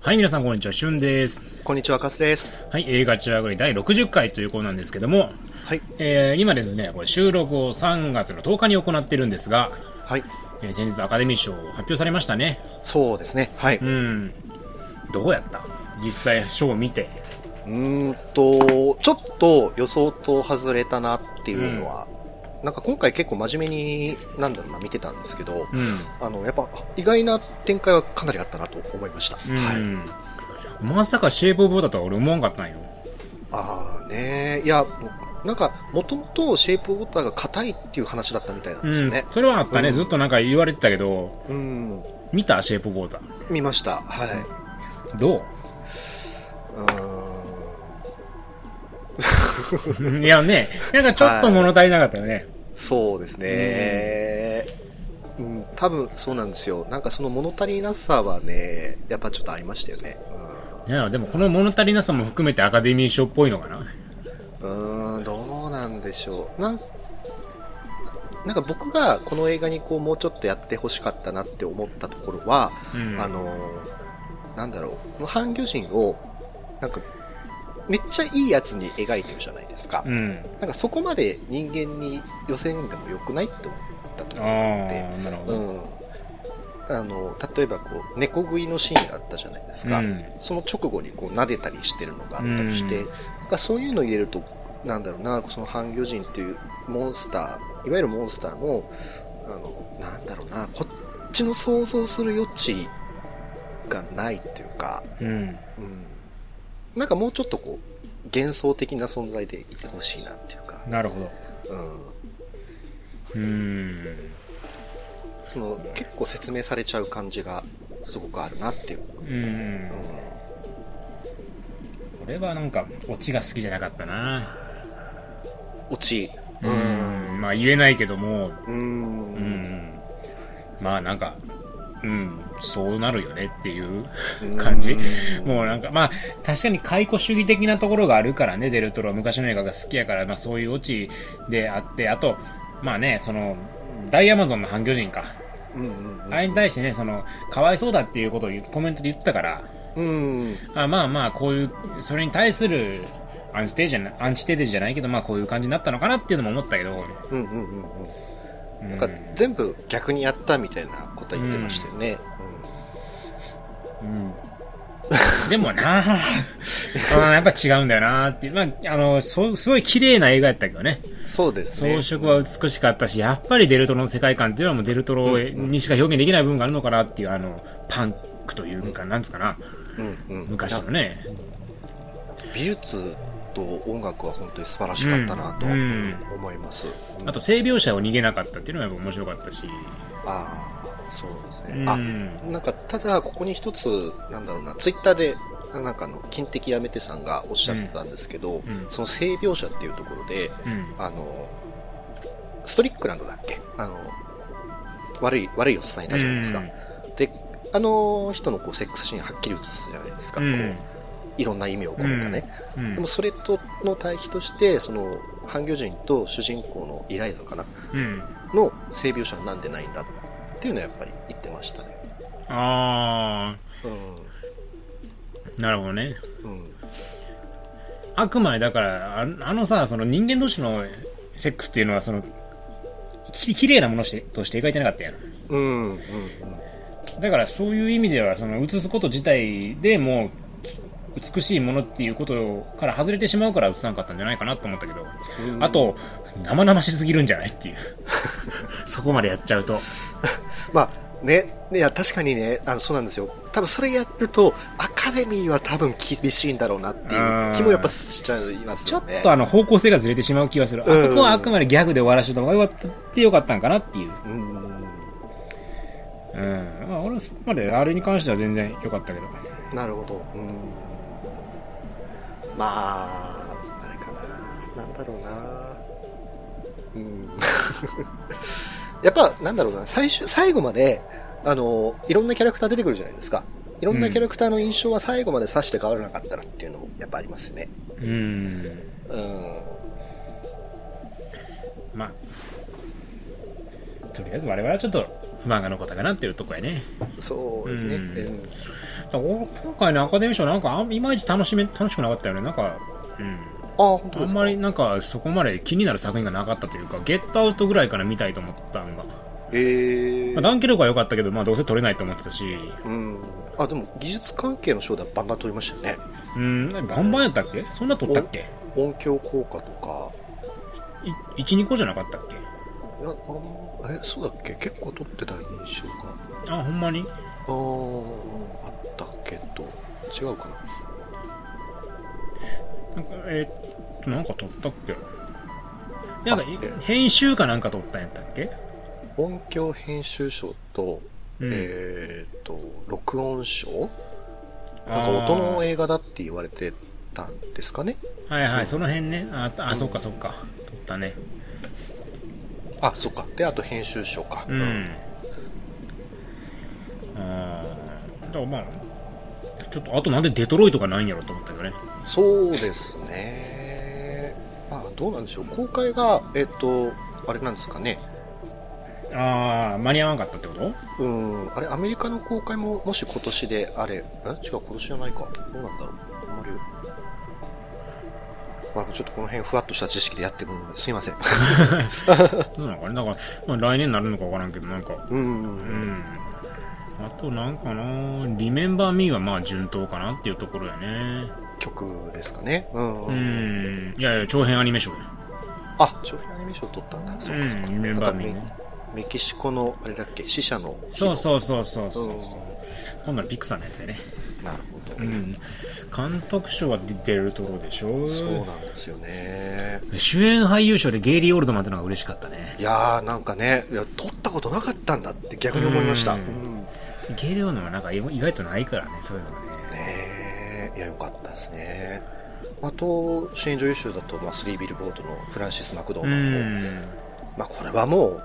はい、皆さんこんにちは、しゅんです。こんにちは、カスです。はい、映画チラグリ第60回ということなんですけども、はい。えー、今ですね、これ収録を3月の10日に行ってるんですが、はい。えー先日アカデミー賞発表されましたね。そうですね。はい。う。うんどうやった？実際賞を見て。ーんと、ちょっと予想と外れたなっていうのは、なんか今回結構真面目に、なんだろうな、見てたんですけど、うん。あの、やっぱ意外な展開はかなりあったなと思いました。うん。はい。まさかシェイプオブウォーターとは俺思わんかったんよ。ああねいや、なんか、もともとシェイプウォーターが硬いっていう話だったみたいなんですうんよね。。それはあったね、うんずっとなんか言われてたけど、うん。見たシェイプウォータ見ました。はい。ー。どうーん。ういやね、なんかちょっと物足りなかったよね。そうですね。うん、多分そうなんですよ。なんかその物足りなさはね、やっぱちょっとありましたよね。いや、でもこの物足りなさも含めてアカデミー賞っぽいのかな。うん、うーんどうなんでしょう。なんなんか僕がこの映画にこうもうちょっとやってほしかったなって思ったところは、うん。あの、なんだろう、この半魚人を、なんか、めっちゃいいやつに描いてるじゃないですか。うん。なんかそこまで人間に寄せんでもよくないって思ったとあ思って。あ、なるほど。うん、あの例えばこう猫食いのシーンがあったじゃないですか、うんその直後にこう撫でたりしてるのがあったりして、うんなんかそういうのを入れるとなんだろうなその半魚人っていうモンスターいわゆるモンスターのあのなんだろうなこっちの想像する余地がないっていうか、うん。うん、なんかもうちょっとこう幻想的な存在でいてほしいなっていうか、なるほど。うん、うん。その結構説明されちゃう感じがすごくあるなっていう。うん。俺はなんか、オチが好きじゃなかったな。落ち。うん。まあ言えないけども、うん。うん。まあなんか、うん、そうなるよねっていう感じ。もうなんか、まあ、確かに解雇主義的なところがあるからね、デルトロは昔の映画が好きやから、まあそういうオチであって、あと、まあね、その、大アマゾンの反魚人か。うんうんあれに対してね、その、かわいそうだっていうことをコメントで言ってたから、うん。あまあまあ、こういう、それに対する、アンチテーゼじゃなアンチテーゼじゃないけど、まあこういう感じになったのかなっていうのも思ったけど、うんうんうんうん。うんなんか全部逆にやったみたいなことは言ってましたよね。うんでもな ああやっぱ違うんだよなっていう。まあ、あの、そうすごい綺麗な映画やったけどね。うんそうですね。装飾は美しかったし、やっぱりデルトロの世界観っていうのはもうデルトロにしか表現できない部分があるのかなっていう、あの、パンクというか、なんつうかな、うんうん、昔のね。美術と音楽は本当に素晴らしかったなとうんうん思います。うんあと、性描写を逃げなかったっていうのがやっぱ面白かったし。ああ、そうですね。うんあ、なんか、ただ、ここに一つ、なんだろうな、ツイッターで、なんかあの、金的やめてさんがおっしゃってたんですけど、んその性描写っていうところで、うん。あの、ストリックランドだっけ？あの、悪い、悪いおっさんいたじゃないですか。で、あの人のこうセックスシーンはっきり映すじゃないですか。うんこういろんな意味を込めたね。うんでもそれとの対比として、その、半魚人と主人公のイライザかなうん。の性描写はなんでないんだっていうのはやっぱり言ってましたね。あうー、なるほどね。ん。うん。あくまでだから、ああのさ、その人間同士のセックスっていうのは、その、き綺麗なものとしてとして描いてなかったやん。うん。うん。だからそういう意味では、その映すこと自体でもう、美しいものっていうことから外れてしまうから映さなかったんじゃないかなと思ったけど、うんあと、生々しすぎるんじゃないっていう。そこまでやっちゃうと。まあ、ね、いや、確かにね、あの、そうなんですよ。多分それやると、アカデミーは多分厳しいんだろうなっていう気もやっぱしちゃいますちょよね。っとあの方向性がずれてしまう気がする。あうんそこはあくまでギャグで終わらせた方がよかったってよかったんかなっていう。うん。うん。まあ、俺はそこまであれに関しては全然良かったけど。なるほど。うん。まあ、あれかな、なんだろうな、うん、やっぱ、なんだろうな、最終、最後まで、あの、いろんなキャラクター出てくるじゃないですか。いろんなキャラクターの印象は最後まで指して変わらなかったらっていうのもやっぱありますね。うん。うん。まあ、とりあえず我々はちょっと不満が残ったかなっていうとこやね。そうですね。うん、うん今回のアカデミー賞なんかいまいち楽しめ、楽しくなかったよね。なんか、うん。あ、あんまりなんかそこまで気になる作品がなかったというか、ゲットアウトぐらいから見たいと思ったんが。えまあ、ダンケルクは良かったけど、まあどうせ撮れないと思ってたし、うん。あ、でも技術関係の賞ではバンバン取りましたよね。うん、バンバンやったっけ？そんな撮ったっけ？音響効果とか。い ?1、2個じゃなかったっけ？いや、あんえ、そうだっけ？結構取ってた印象が。あ、ほんまに？あーあったけど、違うかな。なんか、えーっと、なんか撮ったっけ？なんかあえ、編集かなんか撮ったんやったっけ？音響編集賞と、うんえっ、と、録音賞？なんか音の映画だって言われてたんですかね？はいはい、その辺ね。あ、あ、そっかそっか。撮ったね。あ、そっか。で、あと編集賞か。うん。あーだからまあ、ちょっと、あとなんでデトロイトがないんやろと思ったけどね。そうですね。まあ、どうなんでしょう。公開が、えっ、と、あれなんですかね。ああ、間に合わなかったってこと？うん、あれ、アメリカの公開も、もし今年であれ、え？違う、今年じゃないか。どうなんだろう。あんまり。まあ、ちょっとこの辺ふわっとした知識でやってるのですいません。そうなのかね。だから、まあ、来年になるのかわからんけど、なんか、うん。うん。あとなんかな、リメンバーミーはまあ順当かなっていうところやね。曲ですかね。うん。う。ん。いやいや、長編アニメ賞や。あ、長編アニメーション撮ったんだ。そうか、そうか。うんリメンバーミーねメメキシコの、あれだっけ、死者のそうそうそうそうそううん今度はピクサーのやつやね。なるほど。うん。監督賞はデルトロでしょそうなんですよね。主演俳優賞でゲイリー・オールドマンってのが嬉しかったね。いやー、なんかね、いや、撮ったことなかったんだって逆に思いました。ううんん。ゲイリー・オールドマンなんか意外とないからね、そういうのがね。ねえ、いや、よかったですね。あと、主演女優賞だと、まあ、スリービルボードのフランシス・マクドーンも、ん。まあ、これはもう、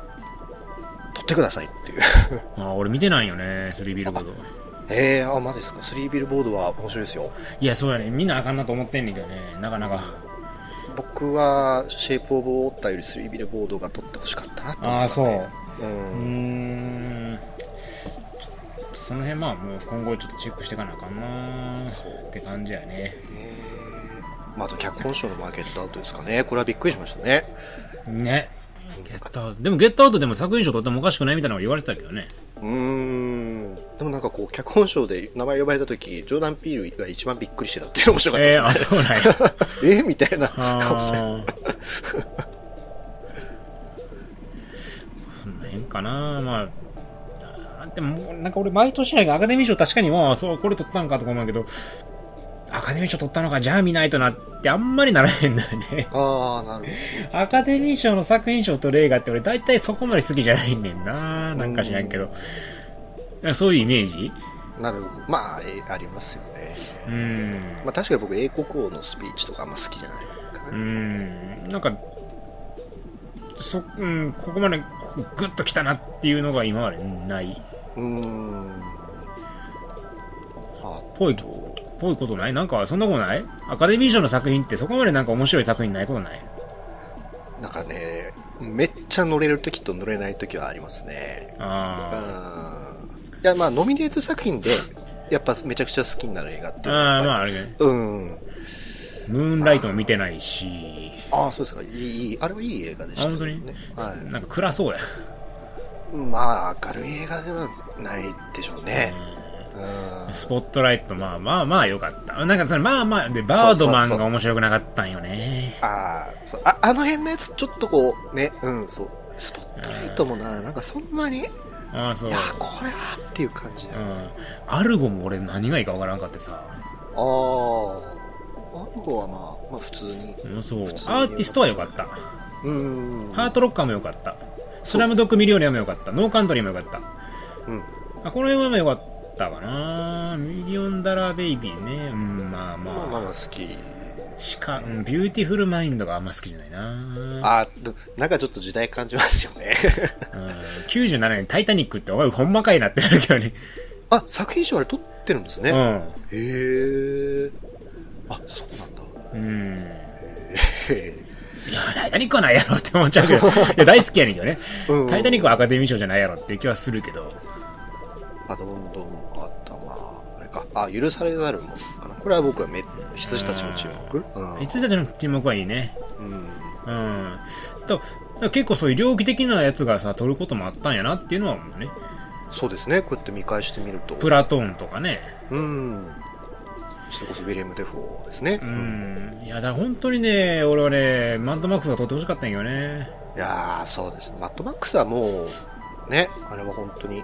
撮ってくださいっていう。あ俺見てないよね、スリービルボード。ええー、あ、マジですか？スリービルボードは面白いですよ。いや、そうやね。みんなあかんなと思ってんねんけどね。なかなか。僕は、シェイプ・オブ・ウォーターよりスリービルボードが撮ってほしかったなと思ああ、そう。うーん。その辺まあもう今後ちょっとチェックしていかなあかんなって感じやね。えーまあ、あと脚本賞のマーケットアウトですかね。これはびっくりしましたね。ね。ゲットアウト。でもゲットアウトでも作品賞取ってもおかしくないみたいなの言われてたけどね。うーん。でもなんかこう、脚本賞で名前呼ばれた時、ジョーダン・ピールが一番びっくりしてたっていうの面白かったえー、あ、ですね。そうなんや。えーみたいな顔して。その辺かなまあ。あでも、なんか俺毎年なんかアカデミー賞確かにまあ、そう、これ取ったんかとか思うけど、アカデミー賞取ったのか、じゃあ見ないとなってあんまりならへんのよね。ああ、なるほアカデミー賞の作品賞と映画って俺大体そこまで好きじゃないねんななんか知らんけど。そういうイメージ？ど。なるほど。まあ、えーありますよね。うん。まあ確かに僕、英国王のスピーチとかあんま好きじゃないかうな。ん。なんか、そ、うん、ここまでグッときたなっていうのが今までない。うーん。あぽい、ぽいことない？なんかそんなことない？アカデミー賞の作品ってそこまでなんか面白い作品ないことない？なんかね、めっちゃ乗れる時と乗れない時はありますね。うん。あいや、まあ、ノミネート作品で、やっぱめちゃくちゃ好きになる映画ってあ。いうのはああ、まああれね。うん。ムーンライトも見てないし、ああ、そうですか。いい、いいあれはいい映画でしたあ本当に？ね。はなんか暗そうや。い。まあ、明るい映画ではないでしょうね。うん。スポットライト、まあまあまあ良かった。なんかそれまあまあ、で、バードマンが面白くなかったんよね。ああ、そう。あ、あの辺のやつ、ちょっとこう、ね、うん、そう。スポットライトもな、なんかそんなに、いああ、そう。や、これはっていう感じだよ。うん。アルゴも俺何がいいかわからんかってさ。ああ。アンゴはまあ、まあ普通に。うん、そう。アーティストは良かった。うん。ハートロッカーも良かった。スラムドッグミリオネアも良かった。ノーカントリーも良かった。うん。あ、この辺は良かったかなミリオンダラーベイビーね。うん、まあまあ。まあまあまあ好き。しか、うんビューティフルマインドがあんま好きじゃないなあどなんかちょっと時代感じますよね。うん、97年タイタニックってお前ほんまかいなってなるけどね。あ、作品賞あれ獲ってるんですね。へうん。え。あ、そうなんだ。うん。へえ。タイタニックはないやろって思っちゃうけど、いや大好きやねんけどね。うんタイタニックはアカデミー賞じゃないやろって気はするけど。あと、どんどんあった、まあ、あれか。あ、許されざるものかな。これは僕はめ、羊たちの注目？うん。羊たちの注目はいいね。うん。うん。と、結構そういう猟奇的なやつがさ、撮ることもあったんやなっていうのは思うね。そうですね。こうやって見返してみると。プラトーンとかね。うん。それこそウィレム・デフォーですね。う。ん。いや、だ本当にね、俺はね、マッドマックスが撮ってほしかったんやけどね。いやー、そうですね。マッドマックスはもう、ね、あれは本当に、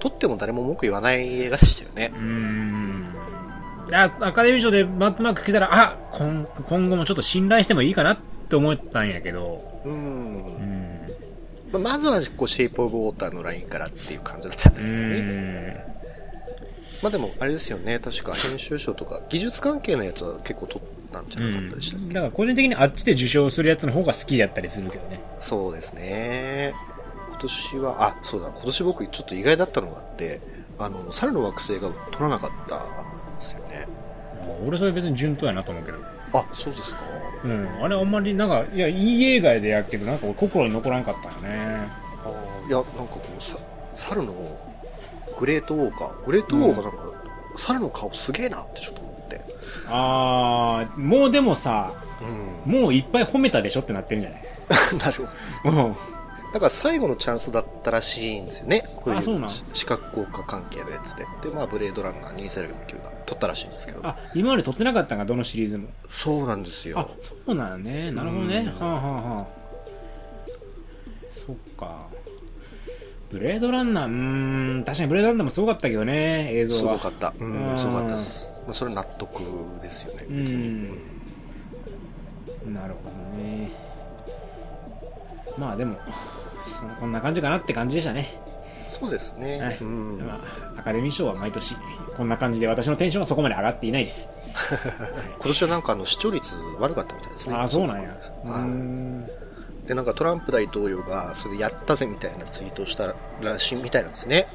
撮っても誰も文句言わない映画でしたよねう。ん。あアカデミー賞でマッドマックス来たら、あ今今後もちょっと信頼してもいいかなって思ったんやけど、う。うんん。まあまずは、こう、シェイプ・オブ・ウォーターのラインからっていう感じだったんでうすよね。ん。まあでも、あれですよね。確か編集賞とか、技術関係のやつは結構撮ったんじゃなかったでしたっけ、だから個人的にあっちで受賞するやつの方が好きだったりするけどね。そうですね。今年は、あ、そうだ、今年僕ちょっと意外だったのがあって、あの、猿の惑星が撮らなかったんですよね。俺それ別に順当やなと思うけど。あ、そうですか？うん。あれあんまりなんか、いや、いい映画でやけど、なんか俺心に残らんかったよね。あーいや、なんかこう、さ猿のグレートウォーカー、グレートウォーカーなんか、猿の顔すげえなってちょっと思って。あー、もうでもさ、うもういっぱい褒めたでしょってなってるんじゃない？ん。なるほど。うん。だから最後のチャンスだったらしいんですよね。こういうあそうなん？視覚効果関係のやつで。で、まあ、ブレードランナー2049が撮ったらしいんですけど。あ、今まで撮ってなかったんか、どのシリーズも？そうなんですあよ。、そうなんね。なるほどね。うんはあ、はあはあ、そっか。ブレードランナー、うーん、確かにブレードランナーもすごかったけどね、映像は。すごかった。ううんん、すごかったです。まあ、それ納得ですよね、別に。うんなるほどね。まあでも、そこんな感じかなって感じでしたね。そうですね。はいうん。まあ、アカデミー賞は毎年こんな感じで私のテンションはそこまで上がっていないです。今年はなんかあの視聴率悪かったみたいですね。ああ、そうなんや。うんで、なんかトランプ大統領がそれやったぜみたいなツイートをしたらしいみたいなんですね。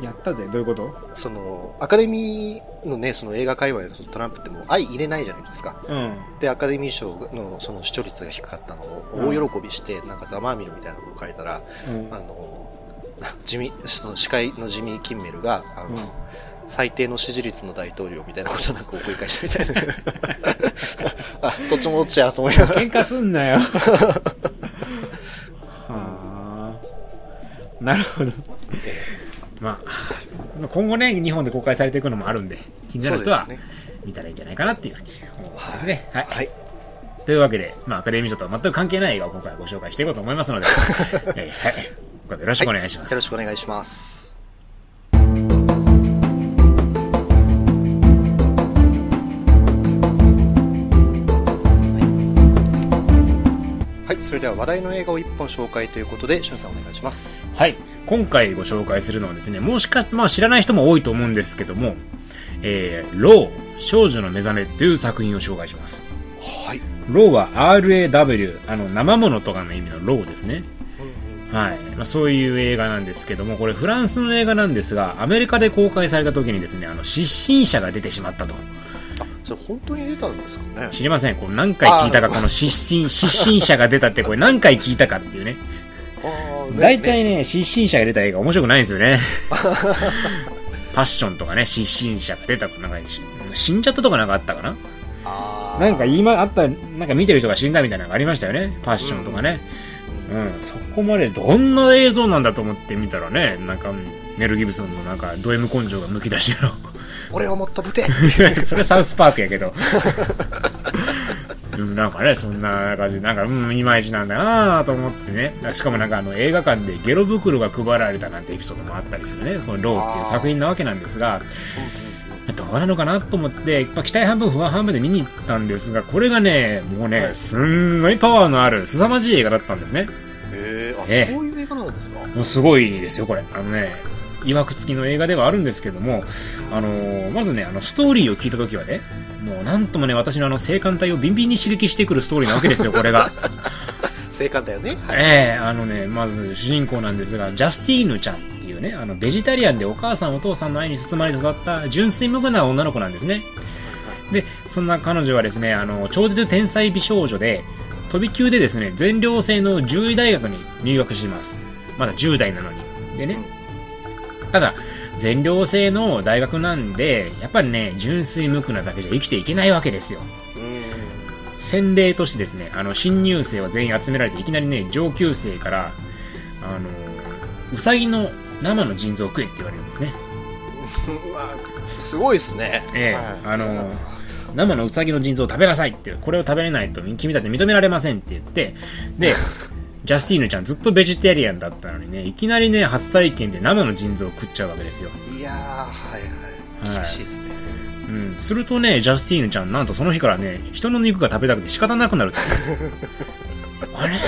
やったぜ、どういうこと？その、アカデミーのね、その映画界隈のトランプってもう愛入れないじゃないですか。うん。で、アカデミー賞のその視聴率が低かったのを大喜びして、なんかざまあみろみたいなことを書いたら、うんあの、地味、その司会のジミー・キンメルが、あの、うん最低の支持率の大統領みたいなことなんかを繰り返したみたいな。あ、どっちもどっちやと思いながら。喧嘩すんなよ。は あ。なるほど。まあ、今後ね、日本で公開されていくのもあるんで、気になる人は見たらいいんじゃないかなっていうふうに思いますね。はい。はい。というわけで、まあ、アカデミー賞とは全く関係ない映画を今回ご紹介していこうと思いますので、えーはい。ここでよろしくお願いします。よろしくお願いします。それでは話題の映画を一本紹介ということで、しゅんさんお願いします。はい。今回ご紹介するのはですね、もしか、まあ知らない人も多いと思うんですけども、えー、ロー、少女の目覚めという作品を紹介します。はい。ローは RAW、あの、生物とかの意味のローですね。はい。まあ、そういう映画なんですけども、これフランスの映画なんですが、アメリカで公開された時にですね、あの、失神者が出てしまったと。あ、それ本当に出たんですかね？知りません。これ何回聞いたか、この失神、失神者が出たってこれ何回聞いたかっていうね。大体ね、失神者が出た映画面白くないんですよね。パッションとかね、失神者が出た、なんかし死んじゃったとかなんかあったかな？なんか今あった、なんか見てる人が死んだみたいなのがありましたよね。パッションとかね。うん、そこまでどんな映像なんだと思って見たらね、なんか、メル・ギブソンのなんか、ド M 根性がむき出しの。俺をもっとぶて それサウスパークやけど。うんなんかね、そんな感じで、なんか、うん、いまいちなんだなと思ってね。しかもなんかあの、映画館でゲロ袋が配られたなんてエピソードもあったりするね。このローっていう作品なわけなんですが、どうなのかなと思って、まあ、期待半分不安半分で見に行ったんですが、これがね、もうね、はいすんごいパワーのある、凄まじい映画だったんですね。へーあ、ええそういう映画なんですか？もうすごいですよ、これ。あのね、曰く付きの映画ではあるんですけども、あのーまずね、あの、ストーリーを聞いたときはね、もうなんともね、私のあの、性感帯をビンビンに刺激してくるストーリーなわけですよ、これが。正解だよね。はい。ええあのね、まず主人公なんですが、ジャスティーヌちゃんっていうね、あの、ベジタリアンでお母さんお父さんの愛に包まれて育った純粋無垢な女の子なんですね。で、そんな彼女はですね、あの、超絶天才美少女で、飛び級でですね、全寮制の獣医大学に入学します。まだ10代なのに。でね。ただ、全寮制の大学なんで、やっぱりね、純粋無垢なだけじゃ生きていけないわけですよ。うん。洗礼としてですね、あの、新入生は全員集められて、いきなりね、上級生から、あの、うさぎの生の腎臓を食えって言われるんですね。まあ、すごいですね。ええはいあの生のうさぎの腎臓を食べなさいって、これを食べれないと君たち認められませんって言って、で、ジャスティーヌちゃんずっとベジタリアンだったのにね、いきなりね、初体験で生の腎臓を食っちゃうわけですよ。いやー、はいはい。はい厳しいですね。うん。するとね、ジャスティーヌちゃん、なんとその日からね、人の肉が食べたくて仕方なくなるって。あれって、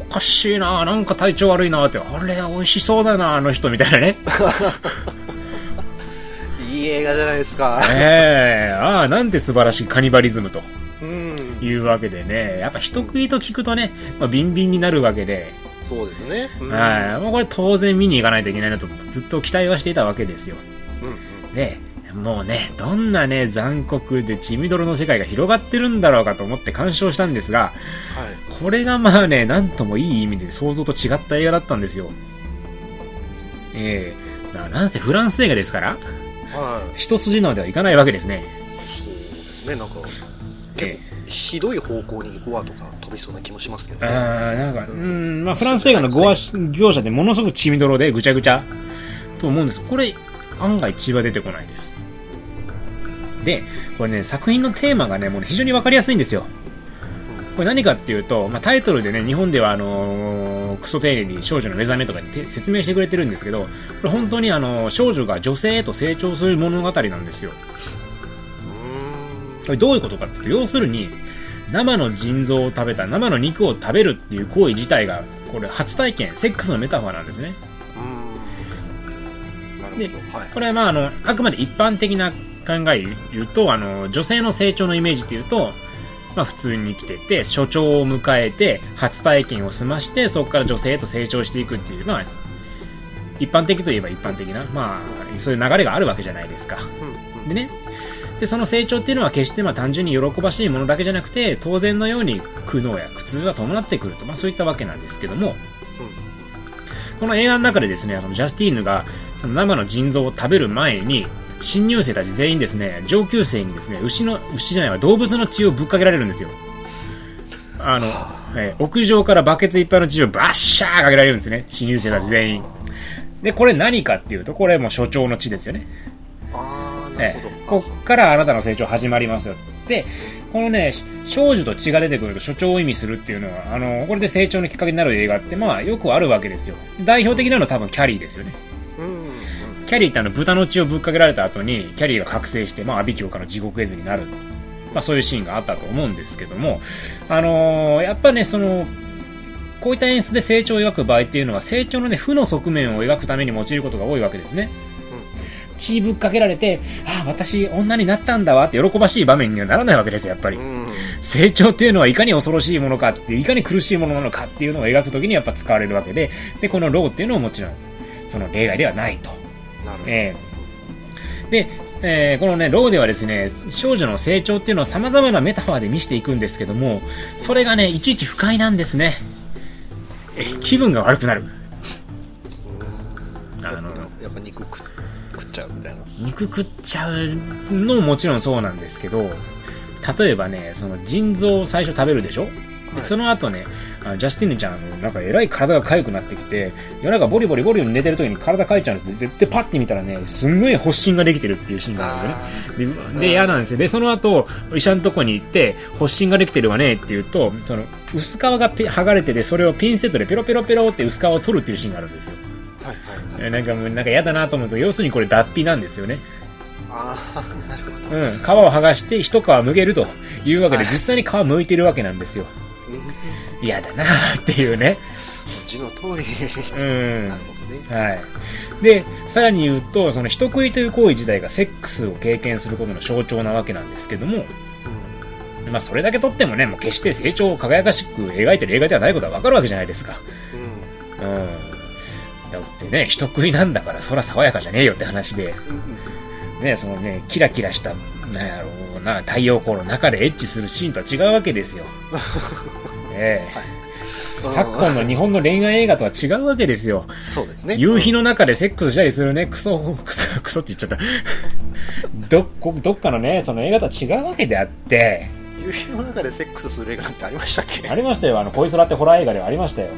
おかしいななんか体調悪いなって、あれ、美味しそうだなあの人、みたいなね。いい映画じゃないですか。ええああ、なんて素晴らしいカニバリズムとうん。いうわけでね、やっぱ人食いと聞くとね、まあ、ビンビンになるわけで、そうですね。うんはい。もうこれ当然見に行かないといけないなと、ずっと期待はしていたわけですよ。うんで、もうね、どんなね、残酷で血みどろの世界が広がってるんだろうかと思って鑑賞したんですが、はい。これがまあね、なんともいい意味で想像と違った映画だったんですよ。ええななんせフランス映画ですから、はい。一筋縄ではいかないわけですね。そうですね。なんか、えひどい方向にゴアとか飛びそうな気もしますけどえね。あーなんか、うん、まあフランス映画のゴア描写でものすごく血みどろでぐちゃぐちゃと思うんです。これ、案外血は出てこないです。で、これね、作品のテーマがね、もうね非常にわかりやすいんですよ。これ何かっていうと、まあ、タイトルでね、日本ではあのークソ丁寧に少女の目覚めとかって説明してくれてるんですけど、これ本当にあのー少女が女性へと成長する物語なんですよ。これどういうことかっていうと、要するに、生の腎臓を食べた、生の肉を食べるっていう行為自体が、これ初体験、セックスのメタファーなんですね。でるほど。はい。これはまああの、あくまで一般的な考えを言うと、あの、女性の成長のイメージっていうと、まあ普通に生きてて、所長を迎えて、初体験を済まして、そこから女性へと成長していくっていう、まあ、一般的といえば一般的な、まあ、そういう流れがあるわけじゃないですか。でね、で、その成長っていうのは決してまあ単純に喜ばしいものだけじゃなくて、当然のように苦悩や苦痛が伴ってくると、まあそういったわけなんですけども、この映画の中でですね、あの、ジャスティーヌが、その生の腎臓を食べる前に、新入生たち全員ですね、上級生にですね、牛の、牛じゃないわ、動物の血をぶっかけられるんですよ。あの、えー屋上からバケツいっぱいの血をバッシャーかけられるんですね、新入生たち全員。で、これ何かっていうと、これもう所長の血ですよね。ええ。こっからあなたの成長始まりますよ。で、このね、し少女と血が出てくると所長を意味するっていうのは、あの、これで成長のきっかけになる映画って、まあ、よくあるわけですよ。代表的なのは多分キャリーですよね。キャリーってあの、豚の血をぶっかけられた後に、キャリーが覚醒して、まあ、阿鼻教から地獄絵図になる。まあ、そういうシーンがあったと思うんですけども、あのーやっぱね、その、こういった演出で成長を描く場合っていうのは、成長のね、負の側面を描くために用いることが多いわけですね。血ぶっかけられて、ああ、私、女になったんだわって喜ばしい場面にはならないわけですよ、やっぱり。うん。成長っていうのはいかに恐ろしいものかっていかに苦しいものなのかっていうのを描くときにやっぱ使われるわけで、で、このローっていうのももちろん、その例外ではないと。なるほど。ええで、えーこのね、ローではですね、少女の成長っていうのを様々なメタファーで見せていくんですけども、それがね、いちいち不快なんですね。え、気分が悪くなる。肉食っちゃうのももちろんそうなんですけど、例えばね、その腎臓を最初食べるでしょ？で、はいその後ね、あのジャスティンヌちゃん、なんかえらい体が痒くなってきて、夜中ボリボリボリボリ寝てる時に体痒いちゃうんですで、で、パッて見たらね、すんごい発疹ができてるっていうシーンがあるんですよね。で、で嫌なんですよ。で、その後、医者のとこに行って、発疹ができてるわねって言うと、その、薄皮がペ剥がれてて、それをピンセットでペロペロペロって薄皮を取るっていうシーンがあるんですよ。はいはいはい。えなんかもう、なんか嫌だなと思うと、要するにこれ脱皮なんですよね。ああ、なるほど。うん、皮を剥がして一皮剥げるというわけで、はい実際に皮剥いてるわけなんですよ。うん嫌だなっていうね。字の通り。うん。なるほどね。はい。で、さらに言うと、その人食いという行為自体がセックスを経験することの象徴なわけなんですけども、まあそれだけとってもね、もう決して成長を輝かしく描いてる映画ではないことはわかるわけじゃないですか。うん。うん。うん。だってね、人食いなんだからそら爽やかじゃねえよって話で、うんね、そのね、キラキラした、なんやろうな、太陽光の中でエッチするシーンとは違うわけですよ。ええはい。昨今の日本の恋愛映画とは違うわけですよ。そうですね。夕日の中でセックスしたりするね、クソ、クソ、クソって言っちゃった。どっこ、どっかのね、その映画とは違うわけであって、夕日の中でセックスする映画なんてありましたっけ？ありましたよ、あの、恋空ってホラー映画ではありましたよ。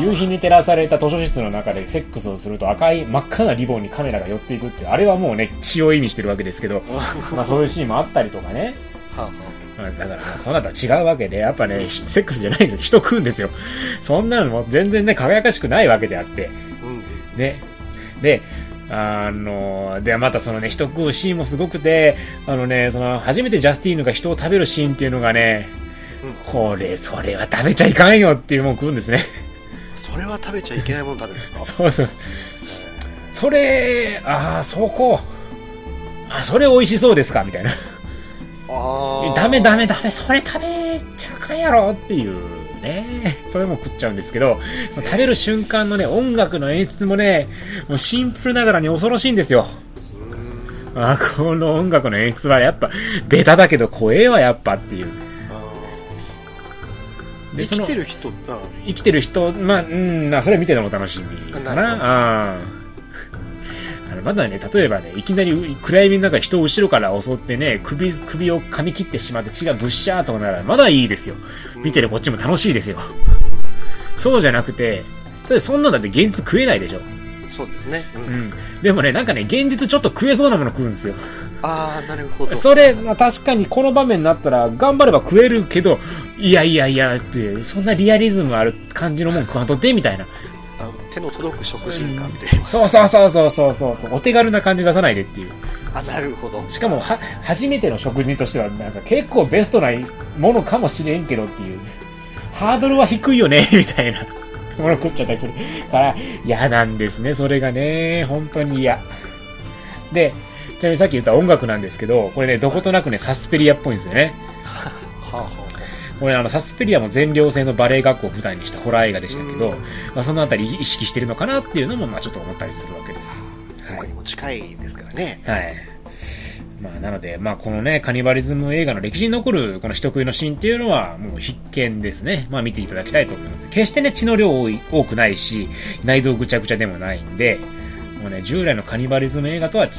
夕日に照らされた図書室の中でセックスをすると赤い真っ赤なリボンにカメラが寄っていくって、あれはもうね、血を意味してるわけですけど、まあそういうシーンもあったりとかね。だからまあその後は違うわけで、やっぱね、セックスじゃないんですよ。人食うんですよ。そんなのも全然ね、輝かしくないわけであって。あうん。ね。で、あの、で、またそのね、人食うシーンもすごくて、あのね、その、初めてジャスティーヌが人を食べるシーンっていうのがね、これ、それは食べちゃいかんよっていうもん食うんですね。それは食べちゃいけないもの食べるんですか？そうそう。それ、ああ、そこ、あ、それ美味しそうですか？みたいな。ああ。ダメダメダメ、それ食べちゃあかんやろっていうね。それも食っちゃうんですけど、食べる瞬間のね、音楽の演出もね、もうシンプルながらに恐ろしいんですよ。あこの音楽の演出はやっぱ、ベタだけど怖えわ、やっぱっていう。で生きてる人、あ生きてる人、まあ、うん、まあ、それは見てるのも楽しみかな。なあー あのまだね、例えばね、いきなり暗闇の中人を後ろから襲ってね、首、首を噛み切ってしまって血がブッシャーとかなら、まだいいですよ。見てるこっちも楽しいですよ。そうじゃなくて、そんなんだって現実食えないでしょ。そうですね。ううんん。でもね、なんかね、現実ちょっと食えそうなもの食うんですよ。ああ、なるほど。それ、まあ確かにこの場面になったら、頑張れば食えるけど、いやいやいやって、そんなリアリズムある感じのもん食わんとって、みたいな。あ手の届く食事感で言いそうそうそうそうそうそう、お手軽な感じ出さないでっていう。あ、なるほど。しかも、は、初めての食事としては、なんか結構ベストなものかもしれんけどっていう、ハードルは低いよね、みたいなもの食っちゃったりするから、嫌なんですね、それがね、本当に嫌。で、ちなみにさっき言った音楽なんですけど、これね、どことなくね、サスペリアっぽいんですよね。はあ、はこれあの、サスペリアも全寮制のバレエ学校を舞台にしたホラー映画でしたけどうん、まあ、そのあたり意識してるのかなっていうのも、まあちょっと思ったりするわけです。あ、他にも近いですからね。はい。まあ、なので、まあ、このね、カニバリズム映画の歴史に残る、この人食いのシーンっていうのは、もう必見ですね。まあ、見ていただきたいと思います。決してね、血の量多い多くないし、内臓ぐちゃぐちゃでもないんで、もうね、従来のカニバリズム映画とは違っ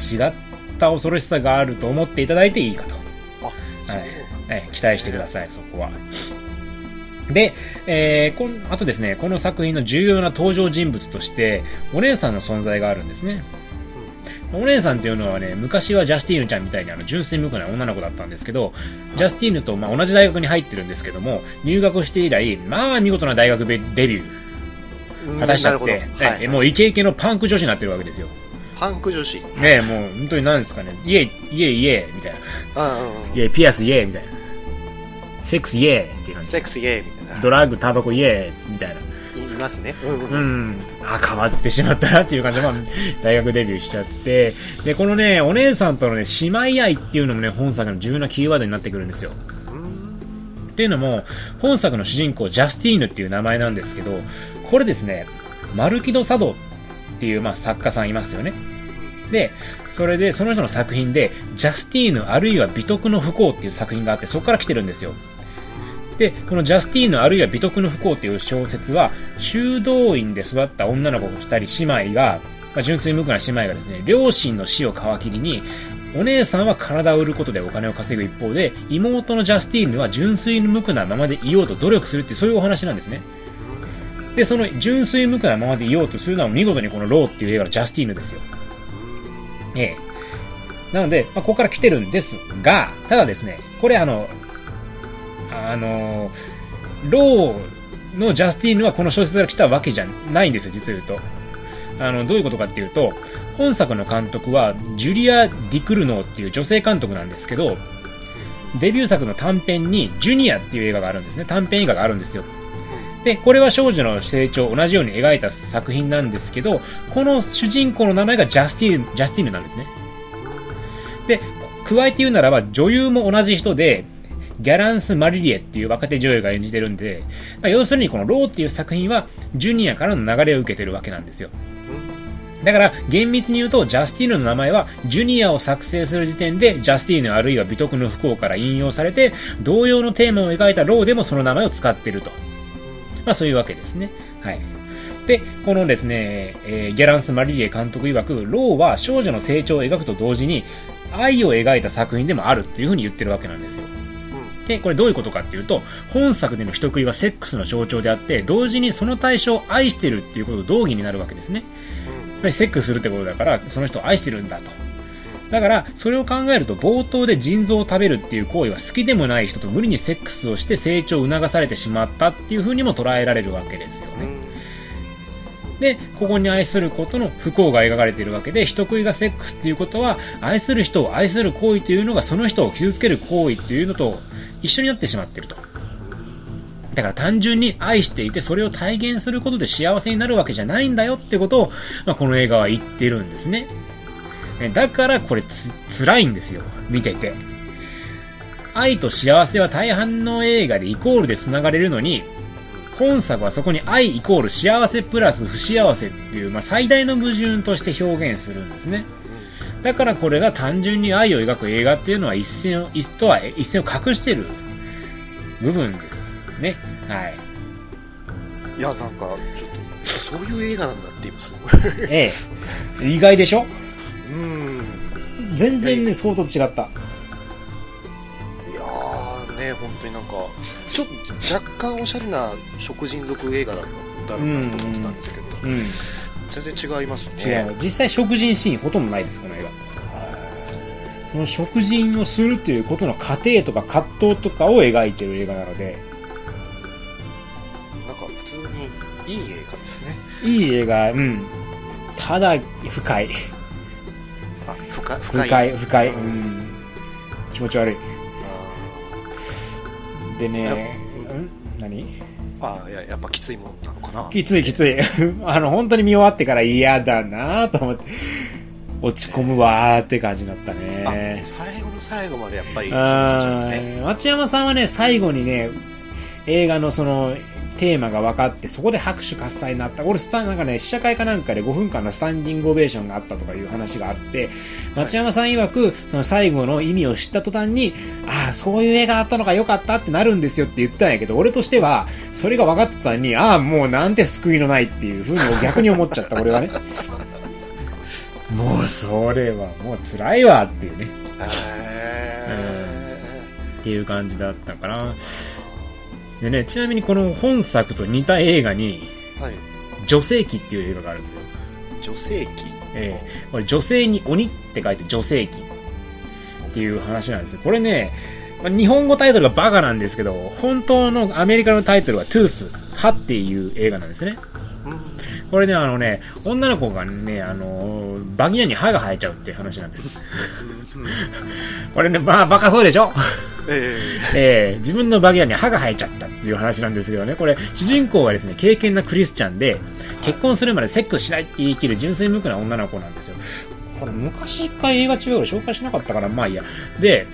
た恐ろしさがあると思っていただいていいかと。はい。ええ期待してください、そこは。で、えー、こん、あとですね、この作品の重要な登場人物として、お姉さんの存在があるんですね。お姉さんっていうのはね、昔はジャスティーヌちゃんみたいにあの純粋無垢な女の子だったんですけど、ジャスティーヌとまあ同じ大学に入ってるんですけども、入学して以来、まあ見事な大学デデビュうんー果たしちゃって。はい。えもうイケイケのパンク女子になってるわけですよ。パンク女子。ねもう本当に何ですかね、イエイ、イエイイエイみたいな。あうんイエイ、ピアスイエイみたいな。セックスイエイっていう感じセックスイエーみたいな。ドラッグ、タバコイエーイみたいな。いいますね。うんうんう。ん。あ、変わってしまったなっていう感じで、まあ、大学デビューしちゃって。で、このね、お姉さんとのね、姉妹愛っていうのもね、本作の重要なキーワードになってくるんですよ。っていうのも、本作の主人公、ジャスティーヌっていう名前なんですけど、これですね、マルキド・サドっっていう、まあ、作家さんいますよね。で、それで、その人の作品で、ジャスティーヌあるいは美徳の不幸っていう作品があって、そこから来てるんですよ。で、このジャスティーヌあるいは美徳の不幸っていう小説は、修道院で育った女の子二人姉妹が、まあ、純粋無垢な姉妹がですね、両親の死を皮切りに、お姉さんは体を売ることでお金を稼ぐ一方で、妹のジャスティーヌは純粋無垢なままでいようと努力するっていう、そういうお話なんですね。で、その純粋無垢なままでいようとするのは見事にこのローっていう映画のジャスティーヌですよ。ええ。なので、まあ、ここから来てるんですが、ただですね、これあの、あの、ローのジャスティーヌはこの小説から来たわけじゃないんですよ、実を言うと。あの、どういうことかっていうと、本作の監督は、ジュリア・ディクルノーっていう女性監督なんですけど、デビュー作の短編に、ジュニアっていう映画があるんですね。短編映画があるんですよ。で、これは少女の成長を同じように描いた作品なんですけど、この主人公の名前がジャスティーヌ、ジャスティーヌなんですね。で、加えて言うならば、女優も同じ人で、ギャランス・マリリエっていう若手女優が演じてるんで、まあ要するにこのローっていう作品は、ジュニアからの流れを受けてるわけなんですよ。だから、厳密に言うと、ジャスティーヌの名前は、ジュニアを作成する時点で、ジャスティーヌあるいは美徳の不幸から引用されて、同様のテーマを描いたローでもその名前を使っていると。まあそういうわけですね。はい。で、このですね、えーギャランス・マリリエ監督曰く、ローは少女の成長を描くと同時に、愛を描いた作品でもあるというふうに言ってるわけなんですよ。で、これどういうことかっていうと、本作での人食いはセックスの象徴であって、同時にその対象を愛してるっていうことと同義になるわけですね。やっぱりセックスするってことだから、その人を愛してるんだと。だから、それを考えると、冒頭で腎臓を食べるっていう行為は好きでもない人と無理にセックスをして成長を促されてしまったっていう風にも捉えられるわけですよね。で、ここに愛することの不幸が描かれているわけで、人食いがセックスっていうことは、愛する人を愛する行為というのがその人を傷つける行為っていうのと一緒になってしまっていると。だから単純に愛していてそれを体現することで幸せになるわけじゃないんだよってことを、まあ、この映画は言ってるんですね。えだからこれつ、辛いんですよ。見てて。愛と幸せは大半の映画でイコールで繋がれるのに、本作はそこに愛イコール幸せプラス不幸せっていう、まあ、最大の矛盾として表現するんですね。だからこれが単純に愛を描く映画っていうのは一線を、一とは一線を隠してる部分ですね。はい。いや、なんか、ちょっと、そういう映画なんだって今すごい。ええ。意外でしょ？うん。全然ね、相当違った。いやーね、本当になんか、ちょっと若干おしゃれな食人族映画だだろうなと思ってたんですけど、うん。全然違いますね。違う。実際食人シーンほとんどないです、この映画。はその食人をするということの過程とか葛藤とかを描いてる映画なので、いなんか普通にいい映画ですね。いい映画、うん。ただ、深い。あ、深い。深い。深い、深い。ううんん。気持ち悪い。でやね、うん？何？あーあー、いや、やっぱきついもんなのかな。きついきつい。あの、本当に見終わってから嫌だなと思って、落ち込むわーって感じだったあね。最後の最後までやっぱりね。町山さんはね、最後にね、映画のその、テーマが分かって、そこで拍手喝采になった。俺、スタなんかね、試写会かなんかで5分間のスタンディングオベーションがあったとかいう話があって、町山さん曰く、その最後の意味を知った途端に、ああ、そういう映画だったのかよかったってなるんですよって言ったんやけど、俺としては、それが分かってたのに、ああ、もうなんて救いのないっていうふうに逆に思っちゃった、俺はね。もう、それはもう辛いわっていうね。へっていう感じだったかな。でね、ちなみにこの本作と似た映画に、ーはい。女性記っていう映画があるんですよ。女性器？ええこれ女性に鬼って書いて女性記っていう話なんですよ。これね、まあ日本語タイトルがバカなんですけど、本当のアメリカのタイトルはトゥース、歯っていう映画なんですね。うん。これね、あのね、女の子がね、あの、バギナに歯が生えちゃうっていう話なんです。これね、まあバカそうでしょ？ええー自分のバギナに歯が生えちゃったっていう話なんですけどね、これ、主人公はですね、経験なクリスチャンで、結婚するまでセックスしないって言い切る純粋無垢な女の子なんですよ。これ、昔一回映画違うで紹介しなかったから、まあいいや。で、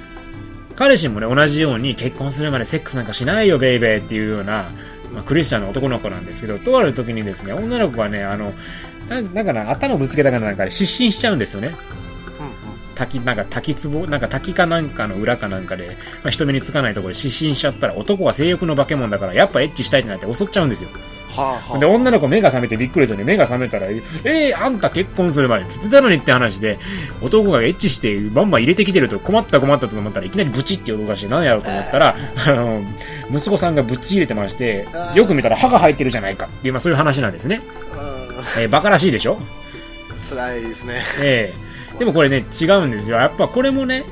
彼氏もね、同じように結婚するまでセックスなんかしないよ、ベイベーっていうような、まあ、クリスチャンの男の子なんですけど、とある時にですね、女の子がね、あの、ななんかな、頭ぶつけたかなんかで失神しちゃうんですよね。滝、なんか滝壺、なんか滝かなんかの裏かなんかで、まあ、人目につかないところで失神しちゃったら男は性欲の化け物だからやっぱエッチしたいってなって襲っちゃうんですよ。はあはあ。で、女の子目が覚めてびっくりするんで目が覚めたら、えー、あんた結婚するまでつってたのにって話で、男がエッチしてバンバン入れてきてると困った困ったと思ったらいきなりブチって音がして何やろうと思ったら、あの、息子さんがぶっち入れてましてよく見たら歯が生えてるじゃないかっていう、まあそういう話なんですね。うんえーバカらしいでしょ？辛いですね。ええでもこれね、違うんですよ。やっぱこれもね、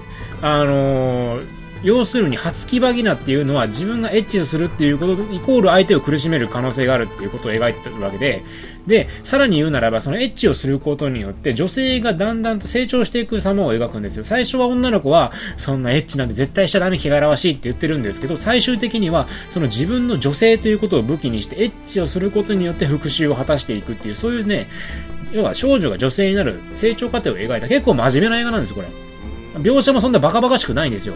あのー要するに、初期バギナっていうのは自分がエッチをするっていうことイコール相手を苦しめる可能性があるっていうことを描いてるわけで、で、さらに言うならば、そのエッチをすることによって女性がだんだんと成長していく様を描くんですよ。最初は女の子は、そんなエッチなんて絶対しちゃダメ、汚らわしいって言ってるんですけど、最終的には、その自分の女性ということを武器にして、エッチをすることによって復讐を果たしていくっていう、そういうね、要は少女が女性になる成長過程を描いた結構真面目な映画なんです、これ。描写もそんなバカバカしくないんですよ。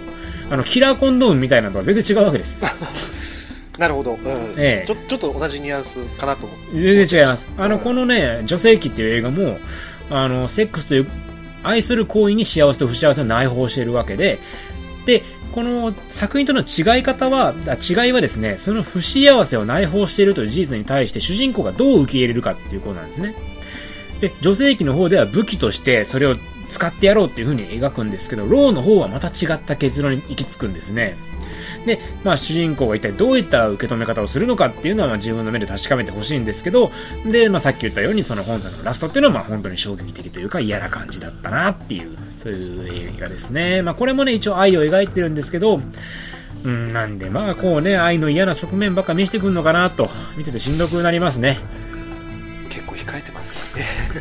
あの、キラーコンドームみたいなのとは全然違うわけです。なるほど。うんええちょちょっと同じニュアンスかなと。全然違います。あの、うんこのね、女性記っていう映画も、あの、セックスという、愛する行為に幸せと不幸せを内包しているわけで、で、この作品との違い方は、違いはですね、その不幸せを内包しているという事実に対して主人公がどう受け入れるかっていうことなんですね。で、女性器の方では武器としてそれを使ってやろうっていう風に描くんですけど、ローの方はまた違った結論に行き着くんですね。で、まあ主人公が一体どういった受け止め方をするのかっていうのはまあ自分の目で確かめてほしいんですけど、で、まあさっき言ったようにその本作のラストっていうのはまあ本当に衝撃的というか嫌な感じだったなっていう、そういう映画ですね。まあこれもね、一応愛を描いてるんですけど、うん、なんでまあこうね、愛の嫌な側面ばっか見せてくるのかなと、見ててしんどくなりますね。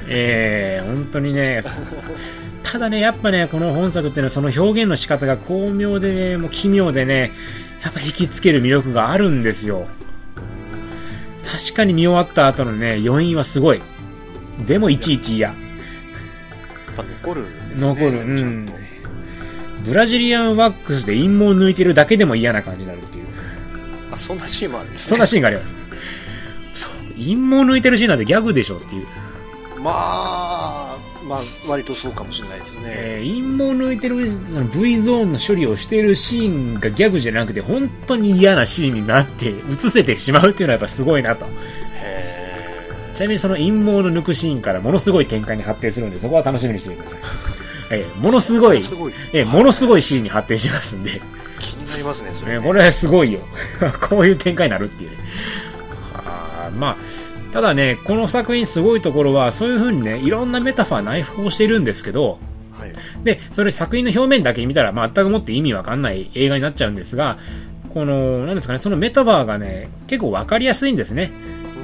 え。ええー、本当にね、ただね、やっぱね、この本作っていうのはその表現の仕方が巧妙でね、もう奇妙でね、やっぱ引きつける魅力があるんですよ。確かに見終わった後のね、余韻はすごい。でもいちいち嫌。やっぱ残る、ね、残る、うん。ブラジリアンワックスで陰謀を抜いてるだけでも嫌な感じになるっていう。あ、そんなシーンもあるんです、ね、そんなシーンがあります。そう。陰謀抜いてるシーンなんてギャグでしょっていう。まあ、まあ、割とそうかもしれないですね。えー、陰謀抜いてるその V ゾーンの処理をしているシーンがギャグじゃなくて、本当に嫌なシーンになって映せてしまうっていうのはやっぱすごいなと。ちなみにその陰謀の抜くシーンからものすごい展開に発展するんで、そこは楽しみにしてください。えー、ものすごい、えー、ものすごいシーンに発展しますんで。気になりますね、それ、ね。えー、これはすごいよ。こういう展開になるっていうね。はあ、まあ、ただね、この作品すごいところは、そういう風にね、いろんなメタファー内包してるんですけど、はい、で、それ作品の表面だけ見たら全くもって意味わかんない映画になっちゃうんですが、この、なんですかね、そのメタファーがね、結構わかりやすいんですね。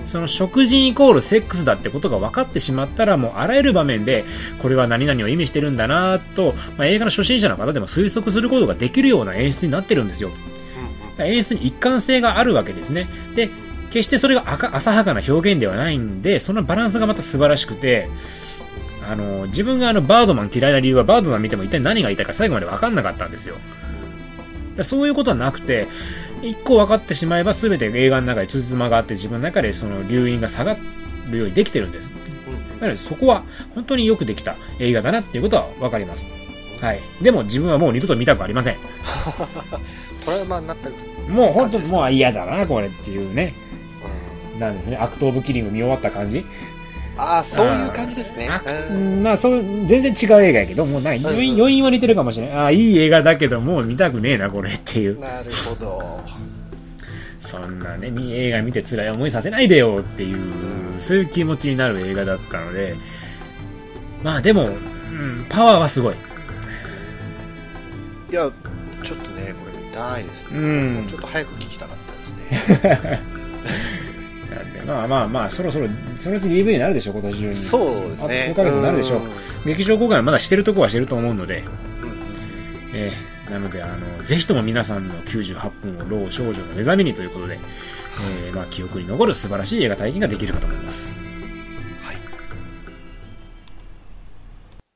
その食事イコールセックスだってことが分かってしまったらもうあらゆる場面でこれは何々を意味してるんだなと、まあ、映画の初心者の方でも推測することができるような演出になってるんですよ。演出に一貫性があるわけですね。で、決してそれが浅はかな表現ではないんで、そのバランスがまた素晴らしくて、あの、自分があの、バードマン嫌いな理由は、バードマン見ても一体何が言いたいか最後まで分かんなかったんですよ。そういうことはなくて、一個分かってしまえば全て映画の中でつじつまがあって自分の中でその留飲が下がるようにできてるんです。なのでそこは本当によくできた映画だなっていうことは分かります。はい。でも自分はもう二度と見たくありません。トラウマになったもう本当もう嫌だな、これっていうね。なんですね、アクト・オブ・キリング見終わった感じ？ああ、そういう感じですね。うん、まあ、そう、全然違う映画やけど、もうな、余韻、余韻は似てるかもしれない。ああ、いい映画だけど、もう見たくねえな、これっていう。なるほど。そんなね、映画見て辛い思いさせないでよっていう、そういう気持ちになる映画だったので、まあでも、うん、パワーはすごい。いや、ちょっとね、これ見たいですね。うん。ちょっと早く聞きたかったですね。まあまあまあ、そろそろ、そのうち DV になるでしょ、今年中に。そうですね。数ヶ月になるでしょう。劇場公開はまだしてるとこはしてると思うので、うん、えー、なので、あの、ぜひとも皆さんの98分を老少女の目覚めにということで、えー、まあ、記憶に残る素晴らしい映画体験ができるかと思います。